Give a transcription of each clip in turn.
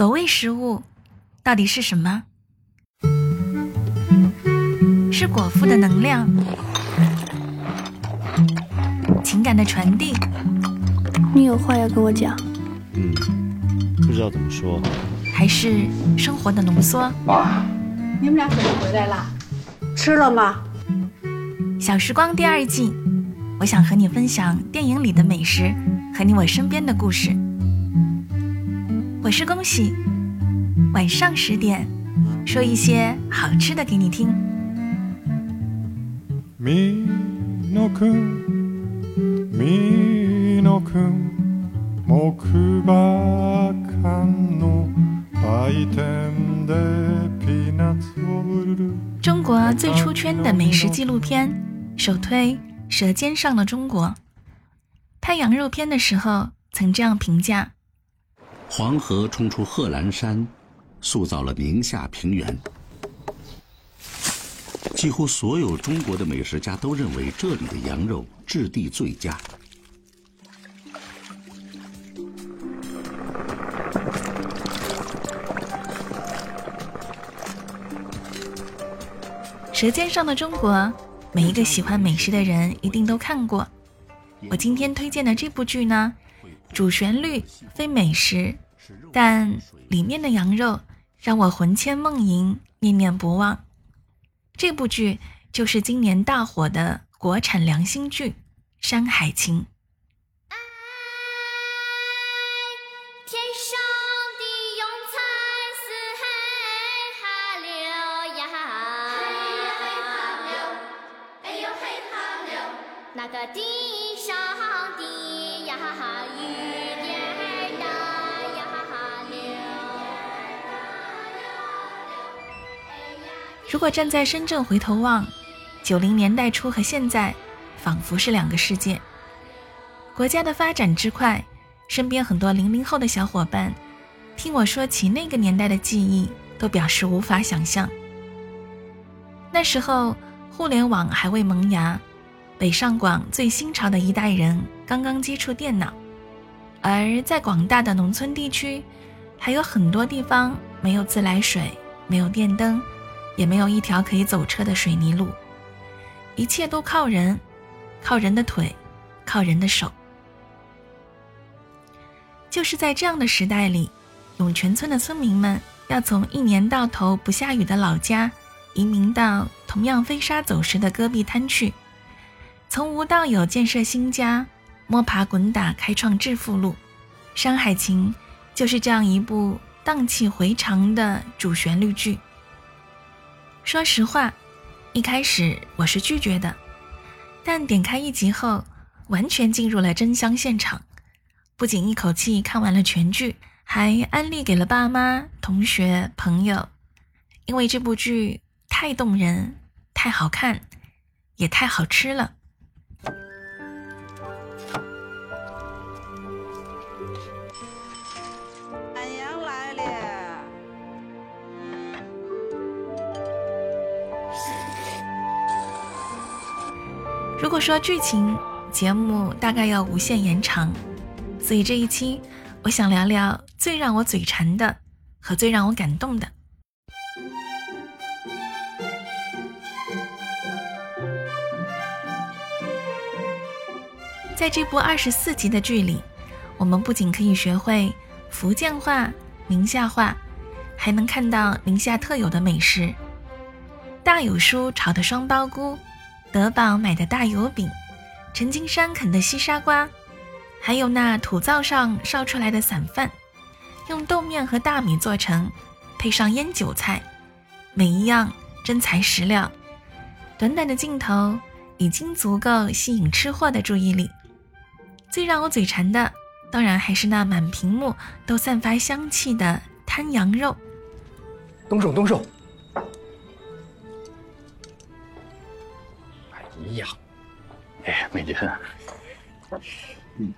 所谓食物，到底是什么？是果腹的能量，情感的传递，你有话要跟我讲？嗯，不知道怎么说。还是生活的浓缩？爸，你们俩怎么回来了？吃了吗？小时光第二季，我想和你分享电影里的美食和你我身边的故事。我是恭喜，晚上十点说一些好吃的给你听。みのくんみのくん木馬館の売店でピーナッツを売る中国最出圈的美食纪录片，首推《舌尖上的中国》。拍羊肉片的时候，曾这样评价： 黄河冲出贺兰山，塑造了宁夏平原。几乎所有中国的美食家都认为这里的羊肉质地最佳。《舌尖上的中国》，每一个喜欢美食的人一定都看过。我今天推荐的这部剧呢，主旋律非美食，但里面的羊肉让我魂牵梦萦、念念不忘。这部剧就是今年大火的国产良心剧《山海情》。地上的呀。如果站在深圳回头望，九零年代初和现在，仿佛是两个世界。国家的发展之快，身边很多零零后的小伙伴，听我说起那个年代的记忆，都表示无法想象。那时候，互联网还未萌芽，北上广最新潮的一代人刚刚接触电脑，而在广大的农村地区，还有很多地方没有自来水，没有电灯。也没有一条可以走车的水泥路，一切都靠人，靠人的腿，靠人的手。就是在这样的时代里，涌泉村的村民们要从一年到头不下雨的老家，移民到同样飞沙走石的戈壁滩去，从无到有建设新家，摸爬滚打开创致富路。《山海情》就是这样一部荡气回肠的主旋律剧。说实话，一开始我是拒绝的，但点开一集后，完全进入了真香现场。不仅一口气看完了全剧，还安利给了爸妈、同学、朋友，因为这部剧太动人、太好看，也太好吃了。如果说剧情，节目大概要无限延长，所以这一期我想聊聊最让我嘴馋的和最让我感动的。在这部二十四集的剧里，我们不仅可以学会福建话、宁夏话，还能看到宁夏特有的美食——大有叔炒的双包菇。德宝买的大油饼，陈金山啃的西沙瓜，还有那土灶上烧出来的散饭，用豆面和大米做成，配上腌韭菜，每一样真材实料。短短的镜头已经足够吸引吃货的注意力。最让我嘴馋的，当然还是那满屏幕都散发香气的摊羊肉。动手，动手！哎呀，哎，美娟，嗯，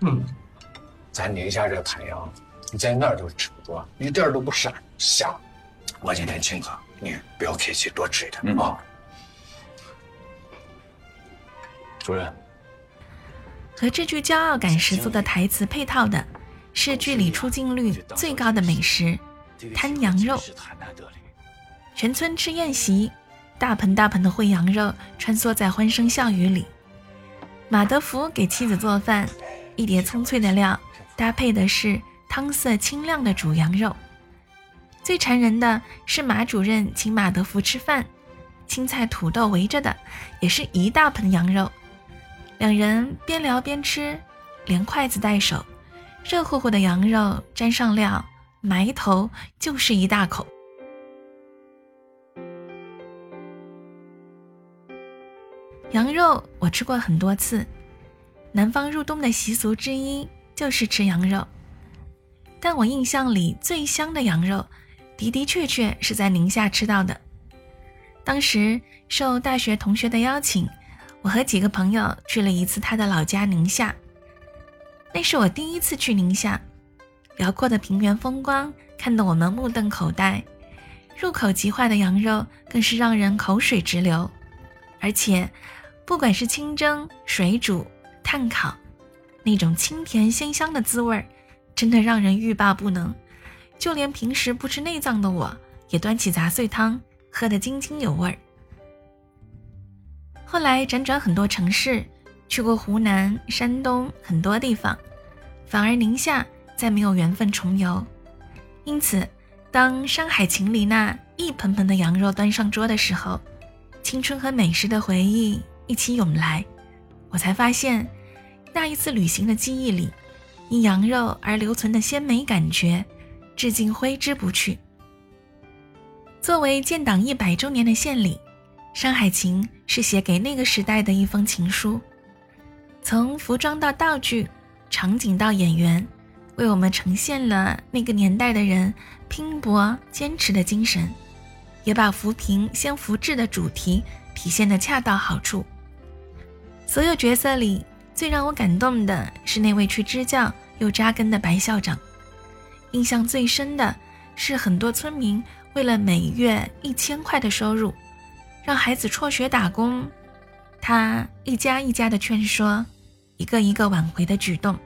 嗯，咱宁夏这太阳，你在那儿都吃不着，一点都不膻香。我今天请客，你不要客气，多吃一点啊。主任，和这句骄傲感十足的台词配套的，是剧里出镜率最高的美食——滩羊肉。全村吃宴席，大盆大盆的烩羊肉穿梭在欢声笑语里。马德福给妻子做饭，一碟葱脆的料搭配的是汤色清亮的煮羊肉。最馋人的是马主任请马德福吃饭，青菜土豆围着的也是一大盆羊肉。两人边聊边吃，连筷子带手，热乎乎的羊肉沾上料，埋头就是一大口。羊肉我吃过很多次，南方入冬的习俗之一就是吃羊肉。但我印象里最香的羊肉，的的确确是在宁夏吃到的。当时受大学同学的邀请，我和几个朋友去了一次他的老家宁夏。那是我第一次去宁夏，辽阔的平原风光看得我们目瞪口呆，入口即化的羊肉更是让人口水直流，而且。不管是清蒸、水煮、炭烤，那种清甜鲜香的滋味儿，真的让人欲罢不能。就连平时不吃内脏的我，也端起杂碎汤喝得津津有味儿。后来辗转很多城市，去过湖南、山东很多地方，反而宁夏再没有缘分重游。因此，当《山海情》里那一盆盆的羊肉端上桌的时候，青春和美食的回忆。一起涌来，我才发现，那一次旅行的记忆里，因羊肉而留存的鲜美感觉，至今挥之不去。作为建党一百周年的献礼，《山海情》是写给那个时代的一封情书，从服装到道具、场景到演员，为我们呈现了那个年代的人拼搏坚持的精神，也把扶贫先扶志的主题体现得恰到好处。所有角色里最让我感动的是那位去支教又扎根的白校长。印象最深的是很多村民为了每月一千块的收入，让孩子辍学打工，他一家一家的劝说，一个一个挽回的举动。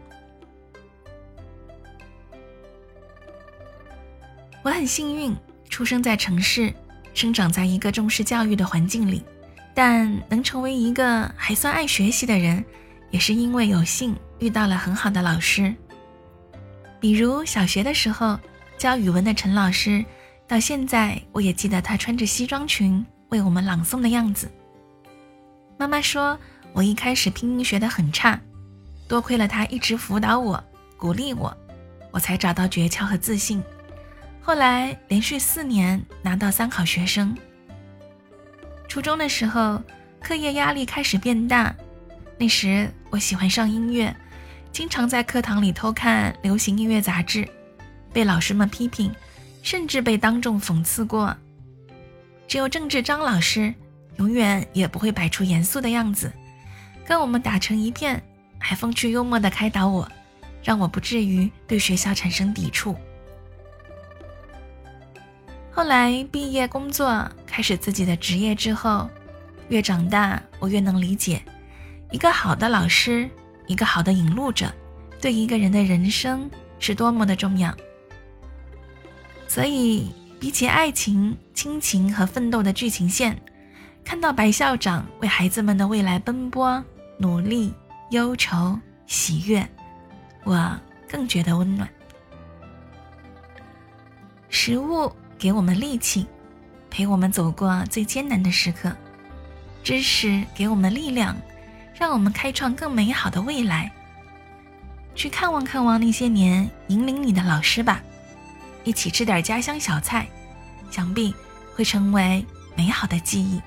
我很幸运，出生在城市，生长在一个重视教育的环境里。但能成为一个还算爱学习的人，也是因为有幸遇到了很好的老师。比如小学的时候教语文的陈老师，到现在我也记得他穿着西装裙为我们朗诵的样子。妈妈说我一开始拼音学得很差，多亏了他一直辅导我、鼓励我，我才找到诀窍和自信。后来连续四年拿到三好学生。初中的时候，课业压力开始变大。那时我喜欢上音乐，经常在课堂里偷看流行音乐杂志，被老师们批评，甚至被当众讽刺过。只有政治张老师，永远也不会摆出严肃的样子，跟我们打成一片，还风趣幽默地开导我，让我不至于对学校产生抵触。后来毕业工作，开始自己的职业之后，越长大，我越能理解，一个好的老师，一个好的引路者，对一个人的人生是多么的重要。所以，比起爱情、亲情和奋斗的剧情线，看到白校长为孩子们的未来奔波、努力、忧愁、喜悦，我更觉得温暖。食物。给我们力气，陪我们走过最艰难的时刻；知识给我们力量，让我们开创更美好的未来。去看望看望那些年引领你的老师吧，一起吃点家乡小菜，想必会成为美好的记忆。